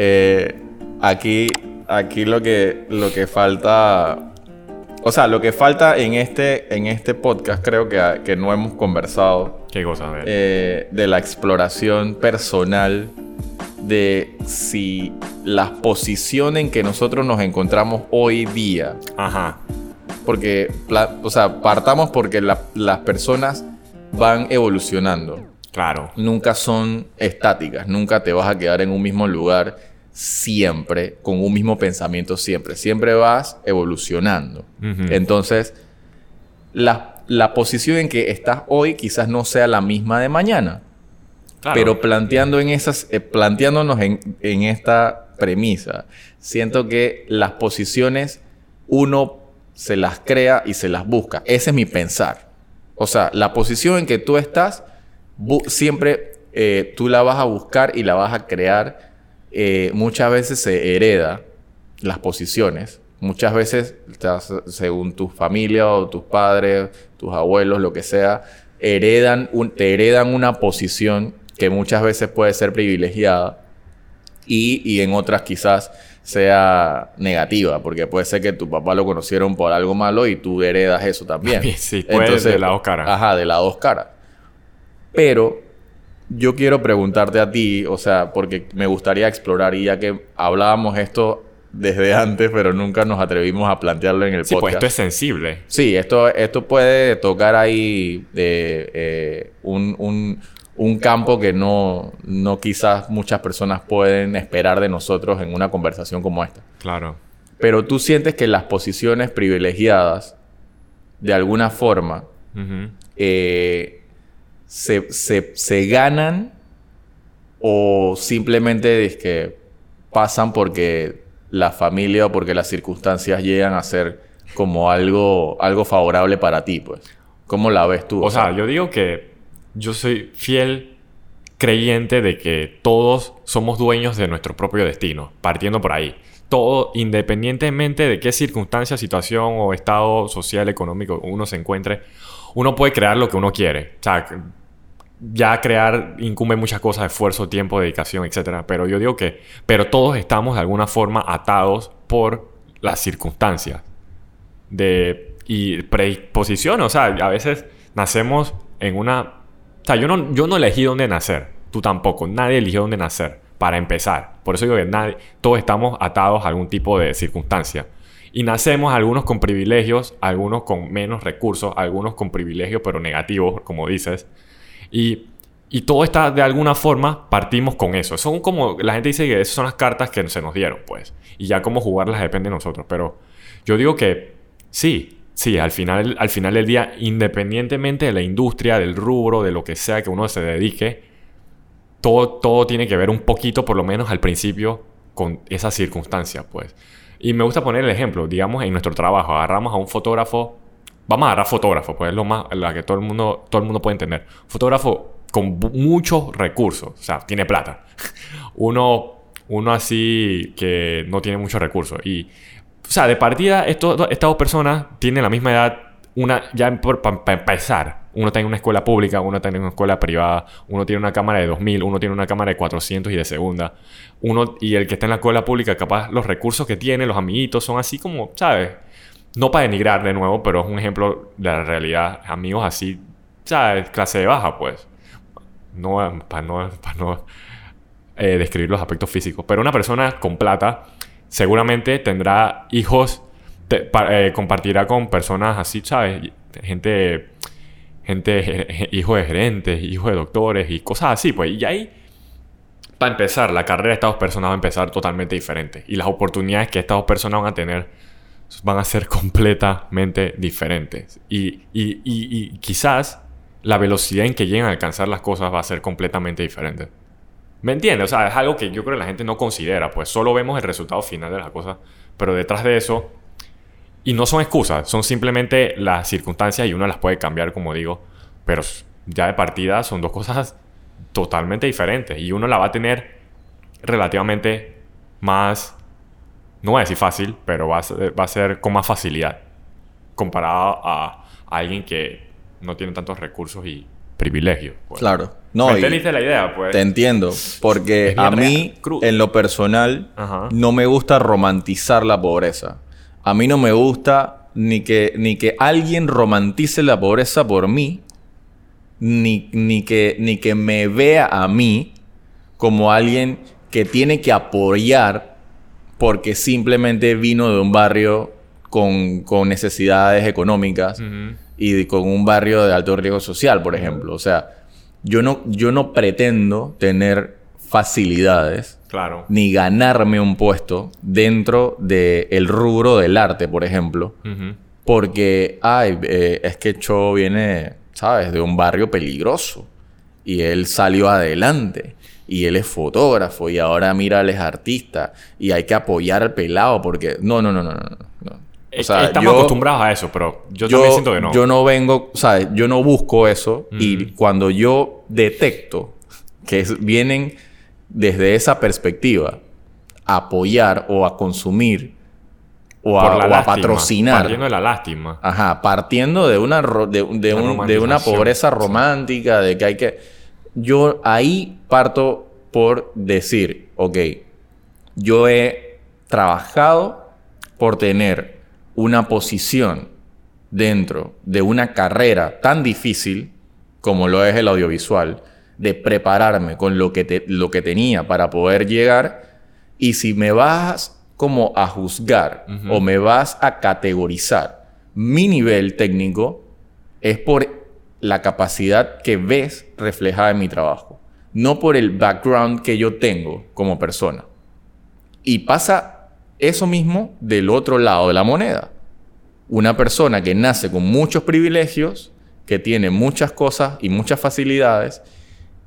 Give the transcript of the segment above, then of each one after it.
eh, aquí, aquí lo que, lo que falta. O sea, lo que falta en este, en este podcast, creo que, que no hemos conversado. ¿Qué cosa? A ver. eh, de la exploración personal de si las posiciones en que nosotros nos encontramos hoy día Ajá. porque, o sea, partamos porque la- las personas van evolucionando. Claro. Nunca son estáticas, nunca te vas a quedar en un mismo lugar siempre, con un mismo pensamiento siempre. Siempre vas evolucionando. Entonces, la, la posición en que estás hoy quizás no sea la misma de mañana. Claro. Pero planteando en esas, eh, planteándonos en, en esta premisa, siento que las posiciones uno se las crea y se las busca. Ese es mi pensar. O sea, la posición en que tú estás, siempre eh, tú la vas a buscar y la vas a crear. Eh, muchas veces se hereda las posiciones. Muchas veces, según tu familia o tus padres, tus abuelos, lo que sea, heredan un- te heredan una posición que muchas veces puede ser privilegiada y, y en otras quizás sea negativa, porque puede ser que tu papá lo conocieron por algo malo y tú heredas eso también. Sí, puede de las dos caras. Ajá, de las dos caras. Pero yo quiero preguntarte a ti, o sea, porque me gustaría explorar y ya que hablábamos esto desde antes, pero nunca nos atrevimos a plantearlo en el Sí, pues podcast. esto es sensible. Sí, esto, esto puede tocar ahí eh, eh, un, un- un campo que no, no quizás muchas personas pueden esperar de nosotros en una conversación como esta. Claro. Pero tú sientes que las posiciones privilegiadas, de alguna forma, eh, se, se- ganan o simplemente es que pasan porque la familia o porque las circunstancias llegan a ser como algo, algo favorable para ti, pues. ¿Cómo la ves tú? O sea, yo digo que yo soy fiel creyente de que todos somos dueños de nuestro propio destino, partiendo por ahí. Todo, independientemente de qué circunstancia, situación o estado social, económico uno se encuentre, uno puede crear lo que uno quiere. Ya crear incumbe muchas cosas, esfuerzo, tiempo, dedicación, etc. Pero yo digo que, pero todos estamos de alguna forma atados por las circunstancias de y predisposición, o sea, a veces nacemos en una, o sea, yo no yo no elegí dónde nacer, tú tampoco, nadie eligió dónde nacer para empezar. Por eso digo que nadie, todos estamos atados a algún tipo de circunstancia. Y nacemos algunos con privilegios, algunos con menos recursos, algunos con privilegios pero negativos, como dices. Y, y todo está de alguna forma, partimos con eso. Son como, la gente dice que esas son las cartas que se nos dieron, pues. Y ya cómo jugarlas depende de nosotros. Pero yo digo que sí, sí, al final, al final del día, independientemente de la industria, del rubro, de lo que sea que uno se dedique, todo, todo tiene que ver un poquito, por lo menos al principio, con esas circunstancias, pues. Y me gusta poner el ejemplo, digamos, en nuestro trabajo, agarramos a un fotógrafo, vamos a agarrar fotógrafo, pues es lo más, la que todo el mundo, todo el mundo puede entender. Fotógrafo con muchos recursos, o sea, tiene plata. Uno, uno así que no tiene muchos recursos. Y, o sea, de partida, estas dos personas tienen la misma edad, una, ya para empezar. Uno está en una escuela pública, uno está en una escuela privada, uno tiene una cámara de 2000, uno tiene una cámara de 400 y de segunda. Uno, y el que está en la escuela pública, capaz los recursos que tiene, los amiguitos, son así como, ¿sabes? No para denigrar de nuevo, pero es un ejemplo de la realidad. Amigos así, ¿sabes? Clase de baja, pues. No, para no, para no eh, describir los aspectos físicos. Pero una persona con plata seguramente tendrá hijos, eh, compartirá con personas así, ¿sabes? Gente, gente, ge- hijos de gerentes, hijos de doctores y cosas así, pues. Y ahí, para empezar, la carrera de estas dos personas va a empezar totalmente diferente. Y las oportunidades que estas dos personas van a tener van a ser completamente diferentes. Y, y- y- y quizás la velocidad en que llegan a alcanzar las cosas va a ser completamente diferente. ¿Me entiendes? O sea, es algo que yo creo que la gente no considera. Pues solo vemos el resultado final de las cosas. Pero detrás de eso... Y no son excusas, son simplemente las circunstancias y uno las puede cambiar, como digo. Pero ya de partida son dos cosas totalmente diferentes. Y uno la va a tener relativamente más... No voy a decir fácil, pero va a ser, va a ser con más facilidad. Comparado a, a alguien que no tiene tantos recursos y privilegios. pues. Claro. No, ¿Me entendiste la idea, pues? Te entiendo, porque a mí, real, en lo personal, Ajá. no me gusta romantizar la pobreza. A mí no me gusta ni que, ni que alguien romantice la pobreza por mí, ni, ni, que, ni que me vea a mí como alguien que tiene que apoyar porque simplemente vino de un barrio con, con necesidades económicas y de- con un barrio de alto riesgo social, por ejemplo. O sea, yo no, yo no pretendo tener facilidades Claro. ni ganarme un puesto dentro del rubro del arte, por ejemplo, porque, ay, eh, es que Cho viene, ¿sabes?, de un barrio peligroso y él salió adelante. Y él es fotógrafo y ahora mira, él es artista y hay que apoyar al pelado porque... No, no, no, no, no. no. O Es- sea, Estamos yo- acostumbrados a eso, pero yo, también siento que no. yo no vengo, ¿sabes? Yo no busco eso. Y cuando yo detecto que es- vienen desde esa perspectiva apoyar o a consumir o a, patrocinar. Partiendo de la lástima. Ajá, partiendo de una, ro- de, de un- de una pobreza romántica, de que hay que... Yo ahí parto por decir, ok, yo he trabajado por tener una posición dentro de una carrera tan difícil como lo es el audiovisual, de prepararme con lo que, te- lo que tenía para poder llegar, y si me vas como a juzgar o me vas a categorizar mi nivel técnico, es por la capacidad que ves reflejada en mi trabajo, no por el background que yo tengo como persona. Y pasa eso mismo del otro lado de la moneda. Una persona que nace con muchos privilegios, que tiene muchas cosas y muchas facilidades,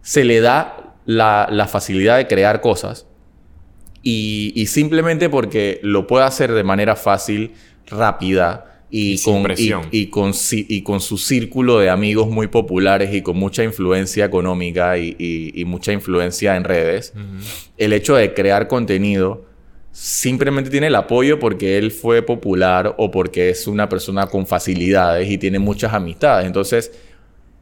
se le da la, la facilidad de crear cosas y, y simplemente porque lo puede hacer de manera fácil, rápida y, con, presión. y con, ci- y con su círculo de amigos muy populares y con mucha influencia económica y, mucha influencia en redes, el hecho de crear contenido simplemente tiene el apoyo porque él fue popular o porque es una persona con facilidades y tiene muchas amistades. Entonces,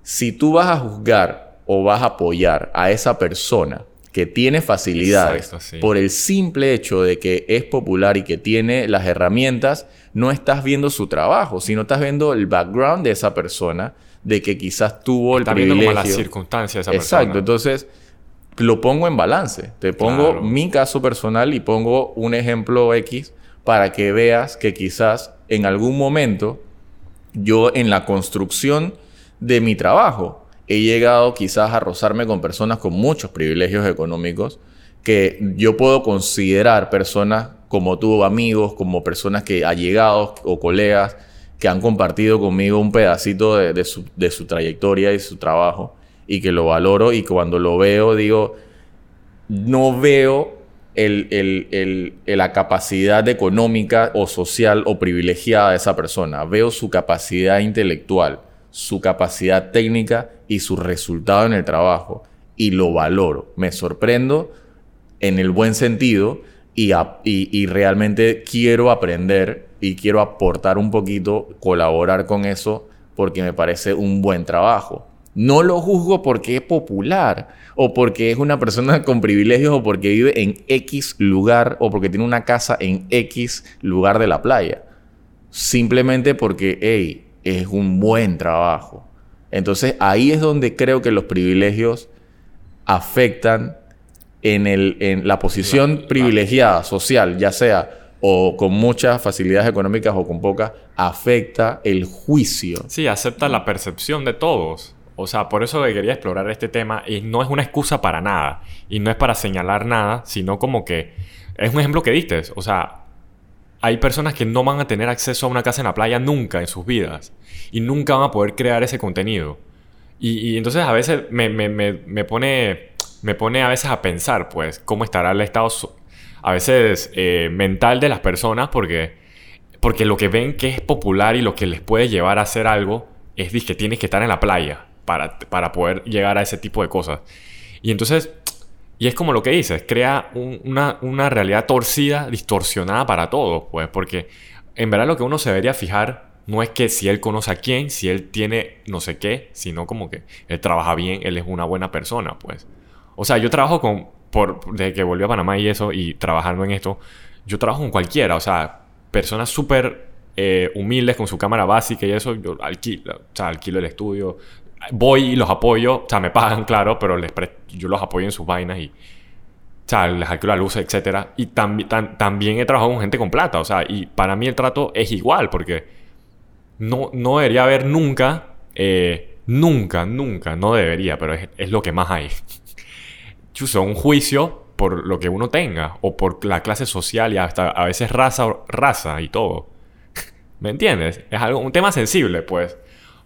si tú vas a juzgar o vas a apoyar a esa persona que tiene facilidades Exacto, sí. por el simple hecho de que es popular y que tiene las herramientas, no estás viendo su trabajo, sino estás viendo el background de esa persona, de que quizás tuvo el Está viendo privilegio. como las circunstancias de esa Exacto, persona. entonces lo pongo en balance. Te pongo Claro. mi caso personal y pongo un ejemplo X para que veas que quizás en algún momento yo en la construcción de mi trabajo he llegado quizás a rozarme con personas con muchos privilegios económicos que yo puedo considerar personas como tú, amigos, como personas que allegados o colegas que han compartido conmigo un pedacito de, su, trayectoria y su trabajo y que lo valoro y cuando lo veo digo, no veo la capacidad económica o social o privilegiada de esa persona. Veo su capacidad intelectual, su capacidad técnica y su resultado en el trabajo. Y lo valoro. Me sorprendo en el buen sentido y, y realmente quiero aprender y quiero aportar un poquito, colaborar con eso porque me parece un buen trabajo. No lo juzgo porque es popular o porque es una persona con privilegios o porque vive en X lugar o porque tiene una casa en X lugar de la playa. Simplemente porque, hey, es un buen trabajo. Entonces ahí es donde creo que los privilegios afectan en, el, en la posición La- la- privilegiada social, ya sea o con muchas facilidades económicas o con pocas, afecta el juicio. Sí, acepta la percepción de todos. O sea, por eso que quería explorar este tema y no es una excusa para nada. Y no es para señalar nada, sino como que es un ejemplo que diste. O sea, hay personas que no van a tener acceso a una casa en la playa nunca en sus vidas. Y nunca van a poder crear ese contenido. Y, entonces a veces me, me- me- me pone, me pone a veces a pensar, pues, cómo estará el estado a veces eh, mental de las personas porque, porque lo que ven que es popular y lo que les puede llevar a hacer algo es que tienes que estar en la playa para, para poder llegar a ese tipo de cosas. Y entonces, y es como lo que dices, crea un- una, una realidad torcida, distorsionada para todos, pues, porque en verdad lo que uno se debería fijar no es que si él conoce a quién, si él tiene no sé qué, sino como que él trabaja bien, él es una buena persona, pues. O sea, yo trabajo con, por, desde que volví a Panamá y eso, y trabajando en esto, yo trabajo con cualquiera, o sea, personas súper eh, humildes con su cámara básica y eso, yo alquilo, o sea, alquilo el estudio, voy y los apoyo, o sea, me pagan, claro, pero les yo los apoyo en sus vainas y, o sea, les alquilo la luz, etc. Y también he trabajado con gente con plata, o sea, y para mí el trato es igual, porque no, no debería haber nunca, eh, nunca, nunca, no debería, pero es, es lo que más hay. Chuso, un juicio por lo que uno tenga, o por la clase social y hasta a veces raza, raza y todo. ¿Me entiendes? Es algo, un tema sensible, pues.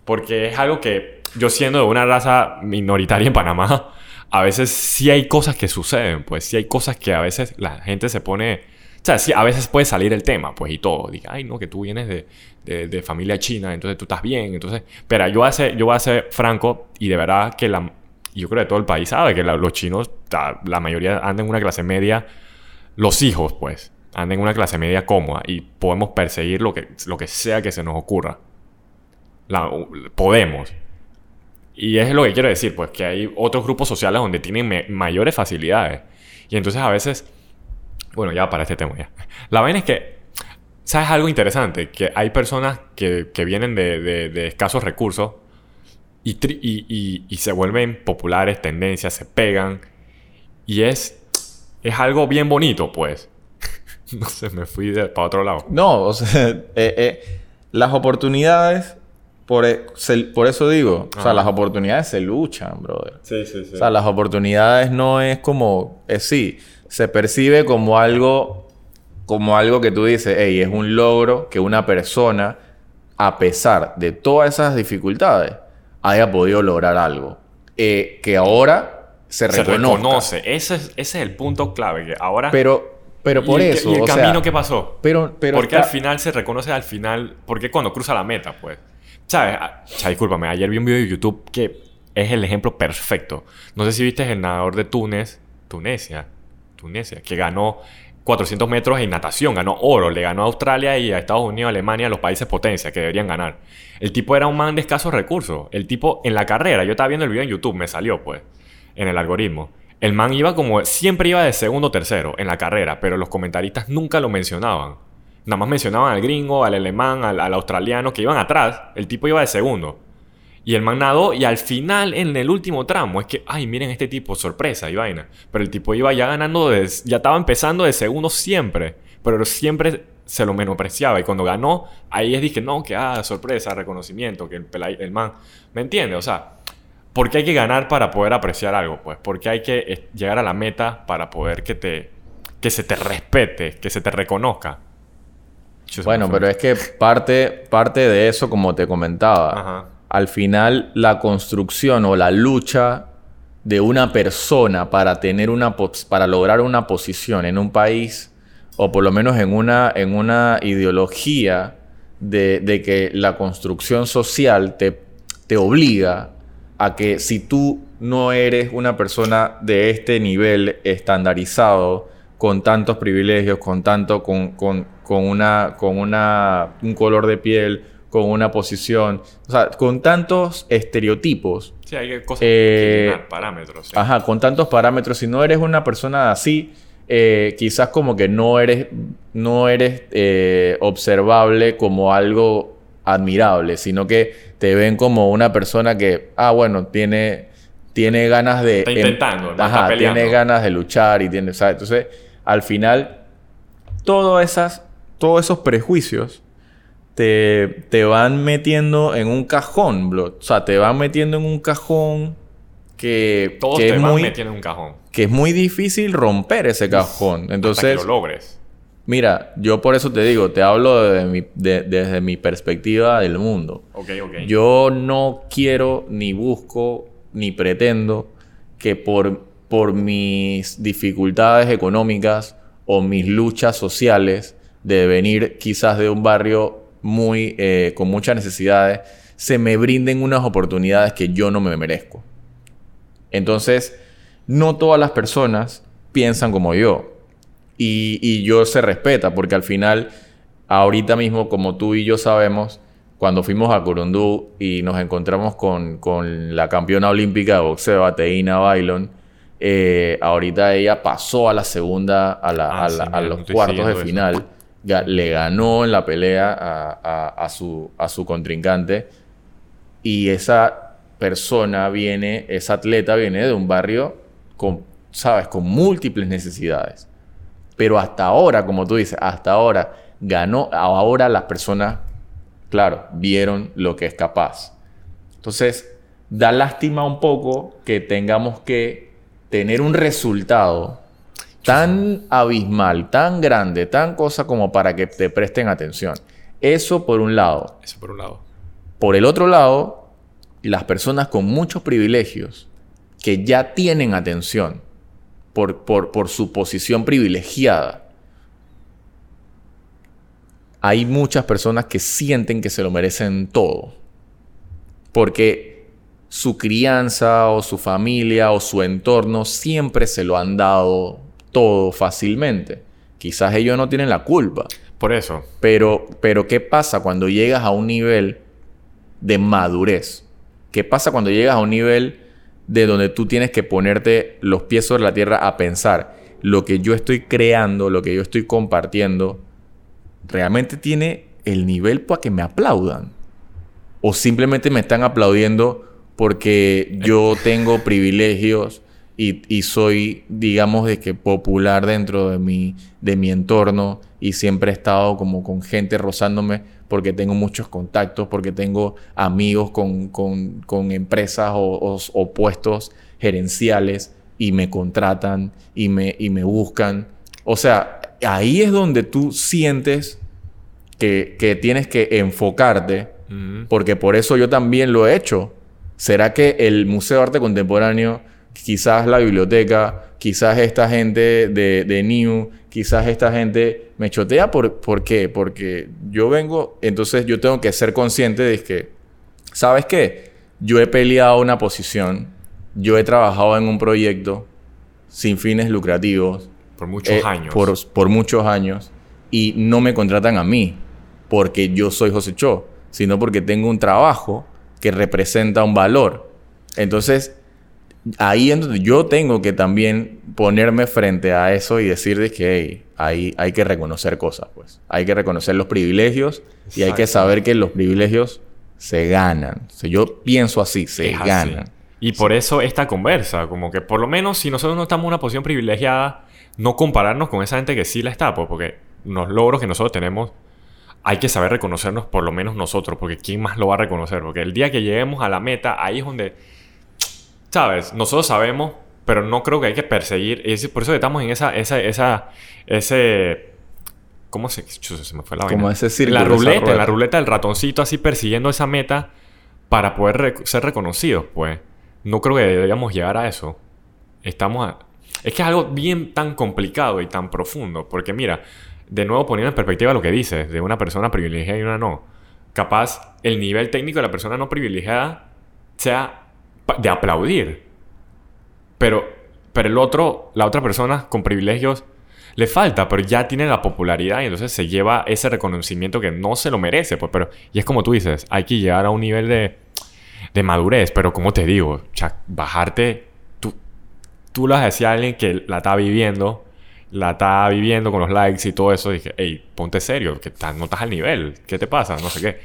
Porque es algo que yo siendo de una raza minoritaria en Panamá, a veces sí hay cosas que suceden, pues sí hay cosas que a veces la gente se pone... O sea, sí, a veces puede salir el tema, pues, y todo. Diga, ay, no, que tú vienes de, de, familia china, entonces tú estás bien, entonces... Pero yo voy, a ser, yo voy a ser franco y de verdad que la, yo creo que todo el país sabe que los chinos, la mayoría andan en una clase media, los hijos, pues, andan en una clase media cómoda y podemos perseguir lo que, lo que sea que se nos ocurra. podemos. Y es lo que quiero decir, pues, que hay otros grupos sociales donde tienen mayores facilidades. Y entonces a veces, bueno, ya para este tema ya. La vaina es que, ¿sabes algo interesante? Que hay personas que, que vienen de, de, de escasos recursos y, y, se vuelven populares, tendencias, se pegan. Y es, es algo bien bonito, pues. no sé, me fui para otro lado. No, o sea, eh, eh, las oportunidades, por, e, por eso digo, o sea, las oportunidades se luchan, brother. Sí, sí, sí. O sea, las oportunidades no es como, es sí, se percibe como algo, como algo que tú dices, hey, es un logro que una persona, a pesar de todas esas dificultades, haya podido lograr algo. Eh, que ahora se, se reconoce. Ese es, ese es el punto clave. Que ahora. Pero, pero por eso. ¿Y el camino qué pasó? Pero, pero porque al final se reconoce al final. Porque cuando cruza la meta, pues. ¿Sabes? Ah, discúlpame. Ayer vi un video de YouTube que es el ejemplo perfecto. No sé si viste el nadador de Túnez. Tunesia. Tunesia. Que ganó 400 metros en natación, ganó oro, le ganó a Australia y a Estados Unidos, Alemania, los países potencia que deberían ganar. El tipo era un man de escasos recursos. El tipo en la carrera, yo estaba viendo el video en YouTube, me salió pues, en el algoritmo. El man iba como, siempre iba de segundo o tercero en la carrera, pero los comentaristas nunca lo mencionaban. Nada más mencionaban al gringo, al alemán, al, al australiano que iban atrás. El tipo iba de segundo. Y el man nadó y al final, en el último tramo, es que, ay, miren este tipo, sorpresa y vaina. Pero el tipo iba ya ganando, ya estaba empezando de segundo siempre, pero siempre se lo menospreciaba. Y cuando ganó, ahí es dije, no, que, ah, sorpresa, reconocimiento, que el, el man, ¿me entiende? O sea, ¿por qué hay que ganar para poder apreciar algo? Pues, porque hay que eh, llegar a la meta para poder que te, que se te respete, que se te reconozca. Bueno, pero es que parte, parte de eso, como te comentaba, Ajá. al final la construcción o la lucha de una persona para tener una para lograr una posición en un país o por lo menos en una, en una ideología de, que la construcción social te, te obliga a que si tú no eres una persona de este nivel estandarizado, con tantos privilegios, con tanto, con, con, con una, con una, un color de piel, con una posición, o sea, con tantos estereotipos. Sí, hay cosas eh, parámetros. Ajá, con tantos parámetros. Si no eres una persona así, eh, quizás como que no eres, no eres eh, observable como algo admirable, sino que te ven como una persona que, ah, bueno, tiene, tiene ganas de... Está intentando, ajá, tiene ganas de luchar y tiene, o sea, entonces, al final, todas esas, todos esos prejuicios te, te van metiendo en un cajón, bro. O sea, te van metiendo en un cajón que... Todos te van metiendo en un cajón. Que es muy difícil romper ese cajón. Entonces... Hasta que lo logres. Mira, yo por eso te digo, te hablo mi, desde mi perspectiva del mundo. Ok, ok. Yo no quiero, ni busco, ni pretendo que por, por mis dificultades económicas o mis luchas sociales de venir quizás de un barrio muy, eh, con muchas necesidades, se me brinden unas oportunidades que yo no me merezco. Entonces, no todas las personas piensan como yo. Y, yo se respeta, porque al final, ahorita mismo, como tú y yo sabemos, cuando fuimos a Corundú y nos encontramos con, con la campeona olímpica de boxeo, Ateína Bailon, eh, ahorita ella pasó a la segunda, a, la- Ah, a sí, la- a mira, los no cuartos de eso. final. Le ganó en la pelea a, a- a su, a su contrincante. Y esa persona viene, esa atleta viene de un barrio con, ¿sabes? Con múltiples necesidades. Pero hasta ahora, como tú dices, hasta ahora ganó, ahora las personas, claro, vieron lo que es capaz. Entonces, da lástima un poco que tengamos que tener un resultado tan abismal, tan grande, tan cosa como para que te presten atención. Eso por un lado. Eso por un lado. Por el otro lado, las personas con muchos privilegios que ya tienen atención por, por, por su posición privilegiada. Hay muchas personas que sienten que se lo merecen todo. Porque su crianza o su familia o su entorno siempre se lo han dado todo fácilmente. Quizás ellos no tienen la culpa. Por eso. Pero, pero ¿qué pasa cuando llegas a un nivel de madurez? ¿Qué pasa cuando llegas a un nivel de donde tú tienes que ponerte los pies sobre la tierra a pensar lo que yo estoy creando, lo que yo estoy compartiendo, realmente tiene el nivel para que me aplaudan? ¿O simplemente me están aplaudiendo porque yo tengo privilegios y, y soy, digamos, de que popular dentro de mi, de mi entorno y siempre he estado como con gente rozándome porque tengo muchos contactos, porque tengo amigos con, con- con empresas o, o- o puestos gerenciales y me contratan y me, y me buscan. O sea, ahí es donde tú sientes que, que tienes que enfocarte porque por eso yo también lo he hecho. ¿Será que el Museo de Arte Contemporáneo, quizás la biblioteca, quizás esta gente de, de New, quizás esta gente me chotea? ¿Por, ¿Por qué? Porque yo vengo, entonces yo tengo que ser consciente de que, ¿sabes qué? Yo he peleado una posición, yo he trabajado en un proyecto sin fines lucrativos, Por muchos eh, años. Por, por muchos años. Y no me contratan a mí porque yo soy José Cho, sino porque tengo un trabajo que representa un valor. Entonces, ahí es donde yo tengo que también ponerme frente a eso y decir de que hey, hay, hay que reconocer cosas, pues. Hay que reconocer los privilegios y hay que saber que los privilegios se ganan. O sea, yo pienso así, se Es así. ganan. Y por eso esta conversa, como que por lo menos si nosotros no estamos en una posición privilegiada, no compararnos con esa gente que sí la está, pues, porque los logros que nosotros tenemos, hay que saber reconocernos por lo menos nosotros, porque ¿quién más lo va a reconocer? Porque el día que lleguemos a la meta, ahí es donde, ¿sabes? Nosotros sabemos, pero no creo que hay que perseguir. Es por eso que estamos en esa, esa, esa, ese... ¿Cómo se...? Se me fue la Como vaina. ese círculo, En la ruleta, en la ruleta del ratoncito así persiguiendo esa meta para poder rec- ser reconocidos, pues. No creo que deberíamos llegar a eso. Estamos a- Es que es algo bien tan complicado y tan profundo. Porque mira, de nuevo poniendo en perspectiva lo que dices, de una persona privilegiada y una no. Capaz el nivel técnico de la persona no privilegiada sea de aplaudir. Pero, pero el otro, la otra persona con privilegios, le falta, pero ya tiene la popularidad y entonces se lleva ese reconocimiento que no se lo merece. Pues, pero, y es como tú dices, hay que llegar a un nivel de, de madurez, pero como te digo, bajarte, tú, tú le decías a alguien que la está viviendo, la está viviendo con los likes y todo eso, dije, hey, ponte serio, que no estás al nivel, ¿qué te pasa? No sé qué.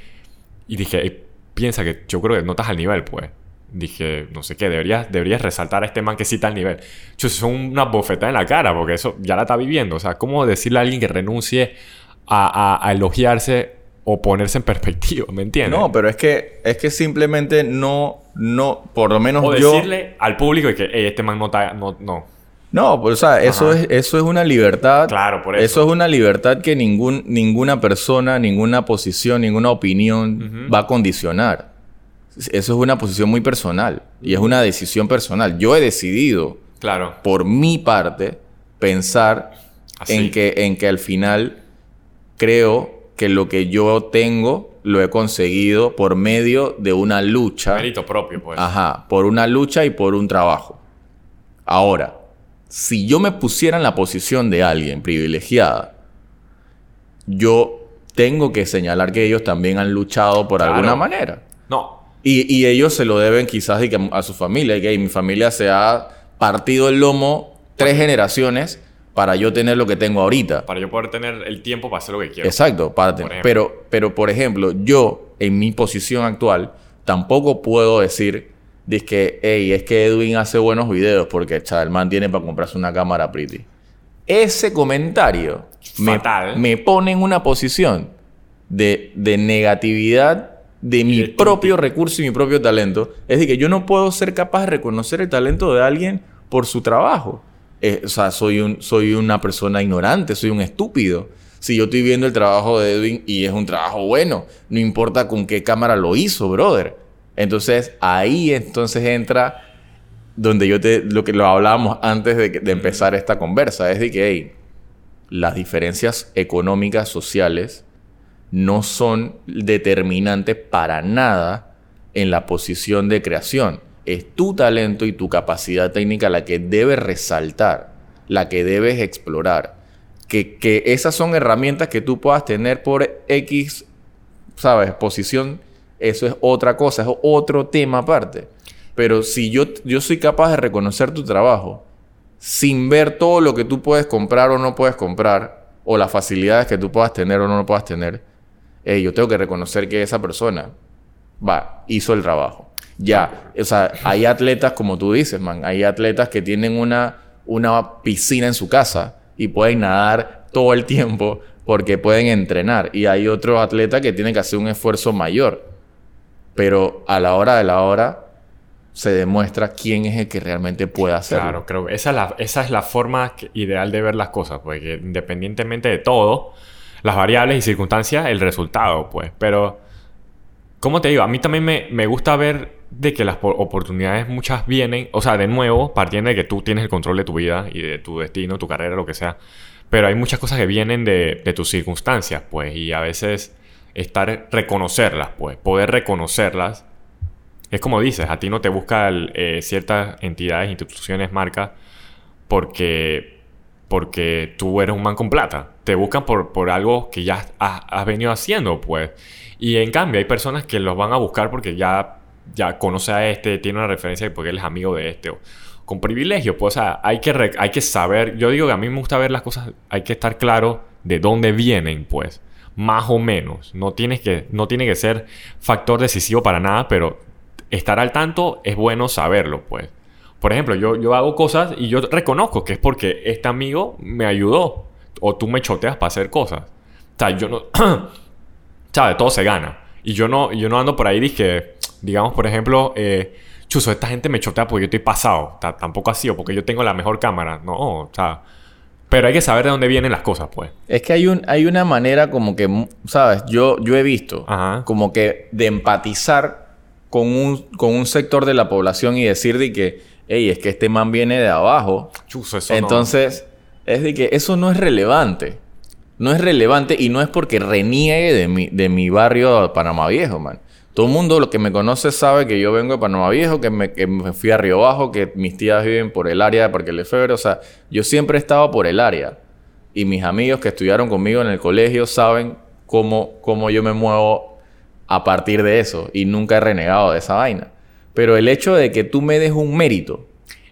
Y dije, "Ey, piensa que yo creo que no estás al nivel, pues. Dije, no sé qué, deberías, deberías resaltar a este man que sí está al nivel. Yo, son una bofetada en la cara, porque eso ya la está viviendo. O sea, ¿cómo decirle a alguien que renuncie a, a- a elogiarse o ponerse en perspectiva? ¿Me entiendes? No, pero es que, es que simplemente no, no, por lo menos o yo... decirle al público que, hey, este man no está, no, no. No, pues, o sea, eso Ajá. es, eso es una libertad. Claro, por eso. Eso es una libertad que ningún, ninguna persona, ninguna posición, ninguna opinión va a condicionar. Eso es una posición muy personal y es una decisión personal. Yo he decidido, Claro. por mi parte, pensar Así. en que, en que al final creo que lo que yo tengo lo he conseguido por medio de una lucha. Mérito propio, pues. Ajá, por una lucha y por un trabajo. Ahora, si yo me pusiera en la posición de alguien privilegiada, yo tengo que señalar que ellos también han luchado por Claro. alguna manera. No. Y, y ellos se lo deben quizás a su familia. y que mi familia se ha partido el lomo tres generaciones para yo tener lo que tengo ahorita. Para yo poder tener el tiempo para hacer lo que quiero. Exacto, para Por pero, pero por ejemplo, yo en mi posición actual tampoco puedo decir que, hey, es que Edwin hace buenos videos porque chaval, el man tiene para comprarse una cámara pretty. Ese comentario me, Fatal. me pone en una posición de, de negatividad de mi de propio recurso y mi propio talento. Es decir, que yo no puedo ser capaz de reconocer el talento de alguien por su trabajo. Eh, o sea, soy, un, soy una persona ignorante, soy un estúpido. Si yo estoy viendo el trabajo de Edwin y es un trabajo bueno, no importa con qué cámara lo hizo, brother. Entonces, ahí entonces entra donde yo te, lo que lo hablábamos antes de, empezar esta conversa, es de que, las diferencias económicas, sociales, no son determinantes para nada en la posición de creación. Es tu talento y tu capacidad técnica la que debes resaltar, la que debes explorar. Que, que esas son herramientas que tú puedas tener por X, ¿sabes? Posición, eso es otra cosa, es otro tema aparte. Pero si yo, yo soy capaz de reconocer tu trabajo sin ver todo lo que tú puedes comprar o no puedes comprar, o las facilidades que tú puedas tener o no puedas tener, yo tengo que reconocer que esa persona va, hizo el trabajo. Ya, o sea, hay atletas, como tú dices, man, hay atletas que tienen una, una piscina en su casa y pueden nadar todo el tiempo porque pueden entrenar. Y hay otros atletas que tienen que hacer un esfuerzo mayor. Pero a la hora de la hora se demuestra quién es el que realmente puede hacerlo. Claro, creo que esa es la, esa es la forma ideal de ver las cosas, porque independientemente de todo, las variables y circunstancias, el resultado, pues. Pero, ¿cómo te digo? A mí también me, me gusta ver de que las po- oportunidades muchas vienen, o sea, de nuevo, partiendo de que tú tienes el control de tu vida y de tu destino, tu carrera, lo que sea. Pero hay muchas cosas que vienen de, de tus circunstancias, pues, y a veces estar, reconocerlas, pues, poder reconocerlas es como dices, a ti no te buscan eh, ciertas entidades, instituciones, marcas, porque, porque tú eres un man con plata. Te buscan por, por algo que ya has, venido haciendo, pues. Y en cambio hay personas que los van a buscar porque ya, ya conoce a este, tiene una referencia porque él es amigo de este. o- con privilegio, pues, o sea, hay que, hay que saber. Yo digo que a mí me gusta ver las cosas, hay que estar claro de dónde vienen, pues. Más o menos. No, tienes que, no tiene que ser factor decisivo para nada, pero estar al tanto es bueno saberlo, pues. Por ejemplo, yo, yo hago cosas y yo reconozco que es porque este amigo me ayudó. O tú me choteas para hacer cosas. O sea, yo no... ¿Sabes? Todo se gana. Y yo no, yo no ando por ahí, dije, digamos, por ejemplo, eh, esta gente me chotea porque yo estoy pasado. Ta- tampoco así, o porque yo tengo la mejor cámara. No, o sea... Pero hay que saber de dónde vienen las cosas, pues. Es que hay, un, hay una manera como que, ¿sabes? Yo, yo he visto Ajá. como que de empatizar con un, con un sector de la población y decir de que, hey, es que este man viene de abajo. Chuzo, eso no- Entonces, es de que eso no es relevante. No es relevante y no es porque reniegue de mi, de mi barrio de Panamá Viejo, man. Todo el mundo, lo que me conoce, sabe que yo vengo de Panamá Viejo, que me, que me fui a Río Bajo, que mis tías viven por el área de Parque Lefebvre. O sea, yo siempre he estado por el área. Y mis amigos que estudiaron conmigo en el colegio saben cómo, cómo yo me muevo a partir de eso. Y nunca he renegado de esa vaina. Pero el hecho de que tú me des un mérito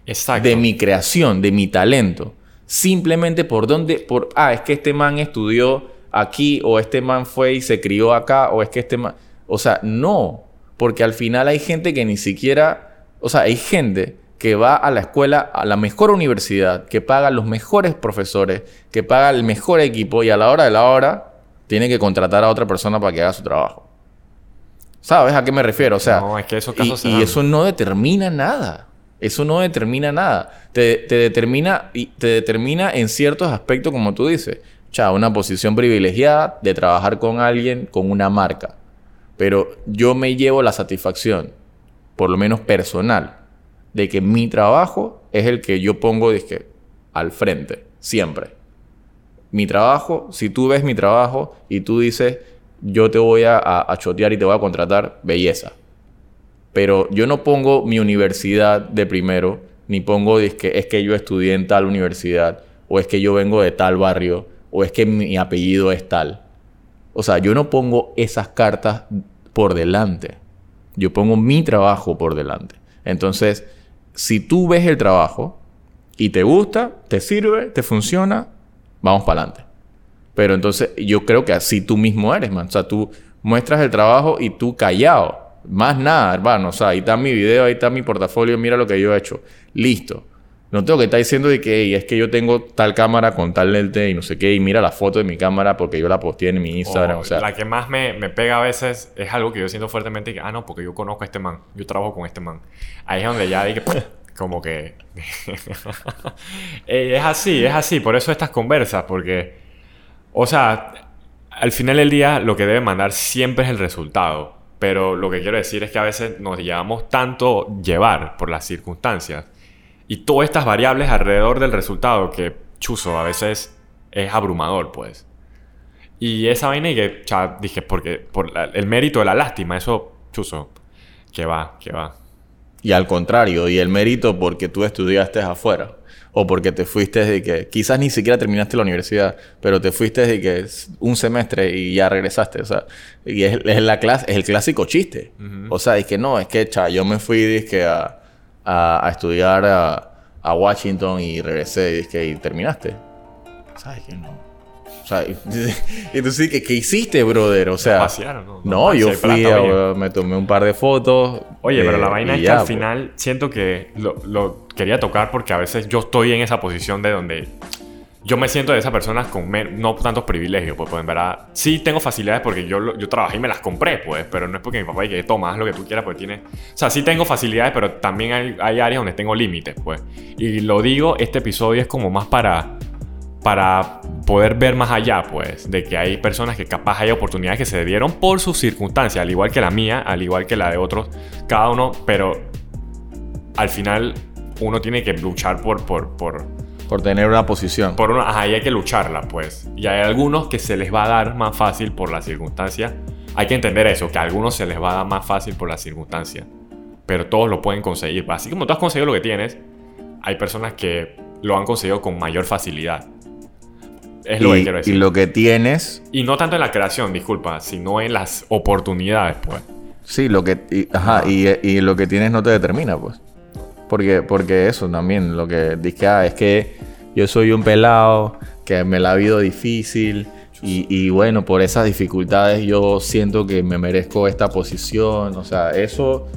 Exacto. de mi creación, de mi talento. Simplemente por donde, por, ah, es que este man estudió aquí, o este man fue y se crió acá, o es que este man, o sea, no, porque al final hay gente que ni siquiera, o sea, hay gente que va a la escuela, a la mejor universidad, que paga los mejores profesores, que paga el mejor equipo y a la hora de la hora tiene que contratar a otra persona para que haga su trabajo. ¿Sabes a qué me refiero? O sea, No, es que esos y- casos eso no determina nada. Eso no determina nada. Te, te determina y te determina en ciertos aspectos, como tú dices. O sea, una posición privilegiada de trabajar con alguien con una marca. Pero yo me llevo la satisfacción, por lo menos personal, de que mi trabajo es el que yo pongo dizque, al frente, siempre. Mi trabajo, si tú ves mi trabajo y tú dices, yo te voy a, a- chotear y te voy a contratar, belleza. Pero yo no pongo mi universidad de primero, ni pongo dizque, es que yo estudié en tal universidad, o es que yo vengo de tal barrio, o es que mi apellido es tal. O sea, yo no pongo esas cartas por delante. Yo pongo mi trabajo por delante. Entonces, si tú ves el trabajo y te gusta, te sirve, te funciona, vamos para adelante. Pero entonces yo creo que así tú mismo eres, man. O sea, tú muestras el trabajo y tú callado. Más nada, hermano. O sea, ahí está mi video, ahí está mi portafolio, mira lo que yo he hecho. Listo. No tengo que estar diciendo de que es que yo tengo tal cámara con tal lente y no sé qué, y mira la foto de mi cámara porque yo la posteé en mi Instagram. O, sea, la que más me, me, pega a veces es algo que yo siento fuertemente que, ah, no, porque yo conozco a este man, yo trabajo con este man. Ahí es donde ya dije, como que. es así, es así. Por eso estas conversas, porque. O sea, al final del día lo que debe mandar siempre es el resultado. Pero lo que quiero decir es que a veces nos llevamos tanto llevar por las circunstancias y todas estas variables alrededor del resultado que, chuzo, a veces es abrumador, pues. Y esa vaina y que, ya dije, porque por el mérito de la lástima, eso, chuzo, que va, que va. Y al contrario, y el mérito porque tú estudiaste afuera. O porque te fuiste de que, quizás ni siquiera terminaste la universidad, pero te fuiste de que un semestre y ya regresaste. O sea, y es, la clase, es el clásico chiste. O sea, es que no, es que, cha, yo me fui dizque, a a, estudiar a, Washington y regresé y, y terminaste. ¿Sabes que no? O sea, y tú sí, ¿qué, hiciste, brother? O sea, no, no, yo fui, me tomé un par de fotos. Oye, pero la eh, vaina es que al pues. final siento que lo, lo, quería tocar porque a veces yo estoy en esa posición de donde yo me siento de esas personas con no tantos privilegios, pues, pues en verdad sí tengo facilidades porque yo, yo trabajé y me las compré, pues, pero no es porque mi papá diga, toma, haz lo que tú quieras, porque tiene... O sea, sí tengo facilidades, pero también hay, áreas donde tengo límites, pues. Y lo digo, este episodio es como más para para poder ver más allá, pues, de que hay personas que capaz hay oportunidades que se dieron por sus circunstancias, al igual que la mía, al igual que la de otros, cada uno, pero al final uno tiene que luchar por, por por tener una posición. Por una, ajá, y hay que lucharla, pues. Y hay algunos que se les va a dar más fácil por la circunstancia. Hay que entender eso, que a algunos se les va a dar más fácil por la circunstancia. Pero todos lo pueden conseguir. Así como tú has conseguido lo que tienes, hay personas que lo han conseguido con mayor facilidad. Es lo que quiero decir. Y lo que tienes. Y no tanto en la creación, disculpa, sino en las oportunidades, pues. Sí, lo que. ajá, y, y, lo que tienes no te determina, pues. Porque, porque eso también, lo que dije, ah, es que yo soy un pelado, que me la ha habido difícil. Y, y, bueno, por esas dificultades yo siento que me merezco esta posición. O sea, eso.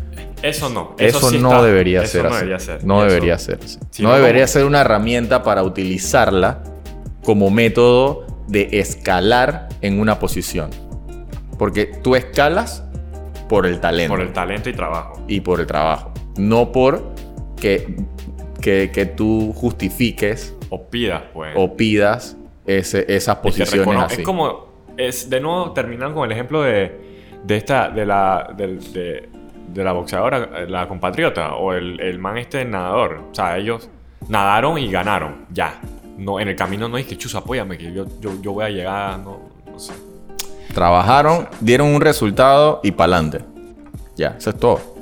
Eso no. Eso, no, debería ser no, debería ser no debería ser. no debería ser una herramienta para utilizarla como método de escalar en una posición. Porque tú escalas por el talento. Por el talento y trabajo. Y por el trabajo. No por que, que, tú justifiques. O pidas, pues. O pidas ese, esas posiciones así. Es como, es, de nuevo, terminan con el ejemplo de, de esta, de la, de, de, la boxeadora, la compatriota, o el, el man este nadador. O sea, ellos nadaron y ganaron, ya. No, en el camino no es que chus, apóyame, que yo, yo, yo voy a llegar, no, no sé. Trabajaron, dieron un resultado y para adelante. Ya, eso es todo.